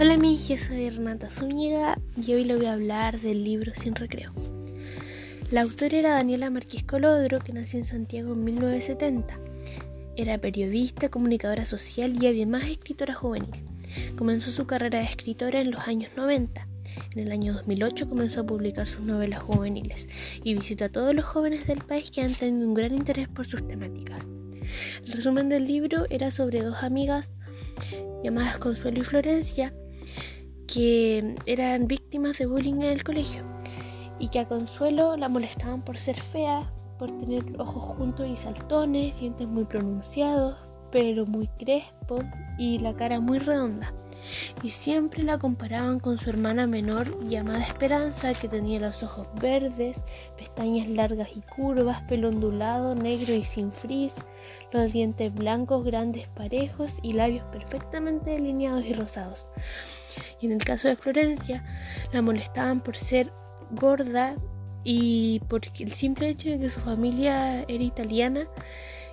Hola amigos, yo soy Renata Zúñiga y hoy le voy a hablar del libro Sin Recreo. La autora era Daniela Marquís Colodro, que nació en Santiago en 1970. Era periodista, comunicadora social y además escritora juvenil. Comenzó su carrera de escritora en los años 90. En el año 2008 comenzó a publicar sus novelas juveniles y visitó a todos los jóvenes del país que han tenido un gran interés por sus temáticas. El resumen del libro era sobre dos amigas llamadas Consuelo y Florencia, que eran víctimas de bullying en el colegio y que a Consuelo la molestaban por ser fea, por tener ojos juntos y saltones, dientes muy pronunciados, pero muy crespo y la cara muy redonda. Y siempre la comparaban con su hermana menor llamada Esperanza, que tenía los ojos verdes, pestañas largas y curvas, pelo ondulado, negro y sin frizz, los dientes blancos, grandes, parejos y labios perfectamente delineados y rosados. Y en el caso de Florencia, la molestaban por ser gorda y por el simple hecho de que su familia era italiana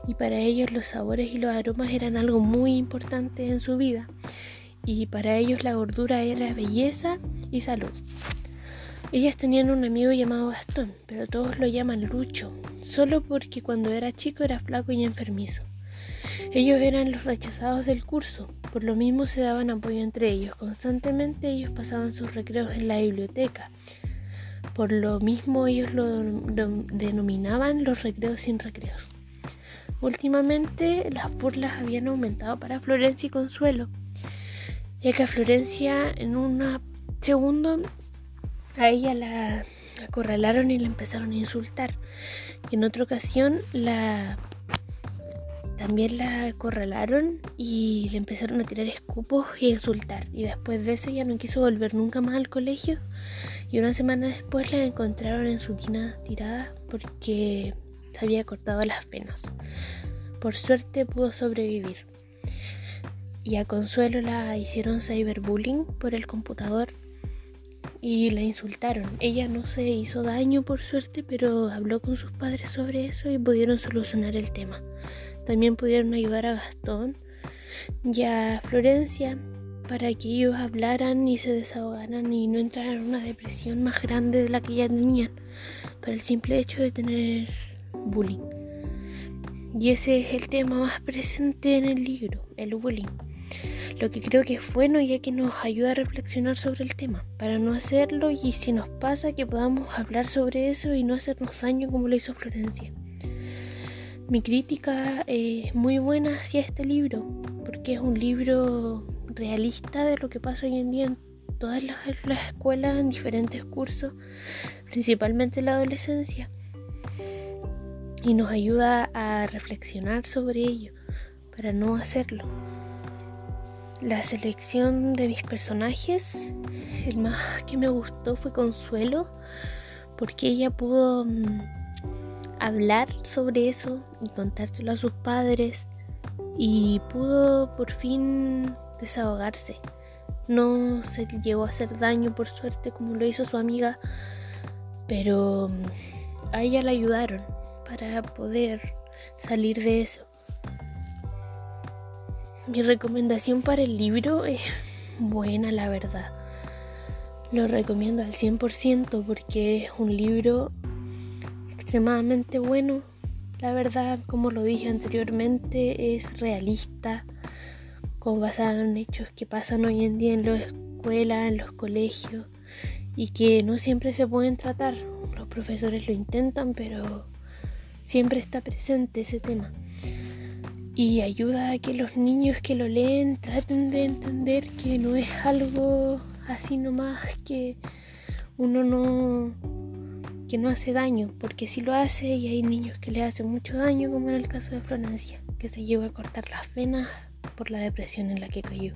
y para ellos los sabores y los aromas eran algo muy importante en su vida y para ellos la gordura era belleza y salud. Ellas tenían un amigo llamado Gastón, pero todos lo llaman Lucho, solo porque cuando era chico era flaco y enfermizo. Ellos eran los rechazados del curso, por lo mismo se daban apoyo entre ellos. Constantemente ellos pasaban sus recreos en la biblioteca. Por lo mismo ellos lo, denominaban los recreos sin recreos. Últimamente las burlas habían aumentado para Florencia y Consuelo, ya que a Florencia en un segundo a ella la acorralaron y la empezaron a insultar. Y en otra ocasión la también la acorralaron y le empezaron a tirar escupos y a insultar. Y después de eso ya no quiso volver nunca más al colegio. Y una semana después la encontraron en su tina tirada porque se había cortado las penas. Por suerte pudo sobrevivir. Y a Consuelo la hicieron cyberbullying por el computador y la insultaron. Ella no se hizo daño por suerte, pero habló con sus padres sobre eso y pudieron solucionar el tema. También pudieron ayudar a Gastón y a Florencia para que ellos hablaran y se desahogaran y no entraran en una depresión más grande de la que ya tenían por el simple hecho de tener bullying. Y ese es el tema más presente en el libro, el bullying. Lo que creo que es bueno ya que nos ayuda a reflexionar sobre el tema, para no hacerlo y si nos pasa que podamos hablar sobre eso y no hacernos daño como lo hizo Florencia. Mi crítica es muy buena hacia este libro, porque es un libro realista de lo que pasa hoy en día en todas las, escuelas, en diferentes cursos, principalmente en la adolescencia. Y nos ayuda a reflexionar sobre ello, para no hacerlo. La selección de mis personajes, el más que me gustó fue Consuelo, porque ella pudo mm, hablar sobre eso y contárselo a sus padres y pudo por fin desahogarse. No se llegó a hacer daño por suerte como lo hizo su amiga, pero a ella la ayudaron para poder salir de eso. Mi recomendación para el libro es buena, la verdad. Lo recomiendo al 100% porque es un libro extremadamente bueno. La verdad, como lo dije anteriormente, es realista, como basado en hechos que pasan hoy en día en las escuelas, en los colegios, y que no siempre se pueden tratar. Los profesores lo intentan, pero siempre está presente ese tema. Y ayuda a que los niños que lo leen traten de entender que no es algo así nomás que uno no que no hace daño, porque si lo hace y hay niños que le hacen mucho daño, como en el caso de Florencia, que se llegó a cortar las venas por la depresión en la que cayó.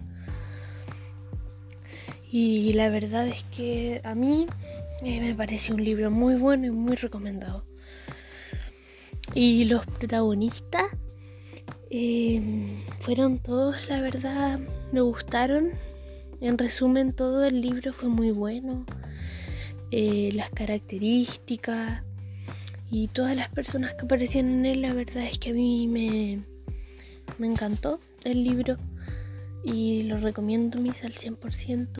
Y la verdad es que a mí eh, me parece un libro muy bueno y muy recomendado. Y los protagonistas eh, fueron todos, la verdad, me gustaron. En resumen, todo el libro fue muy bueno. Eh, las características y todas las personas que aparecían en él, la verdad es que a mí me, me encantó el libro. y lo recomiendo mis al 100%.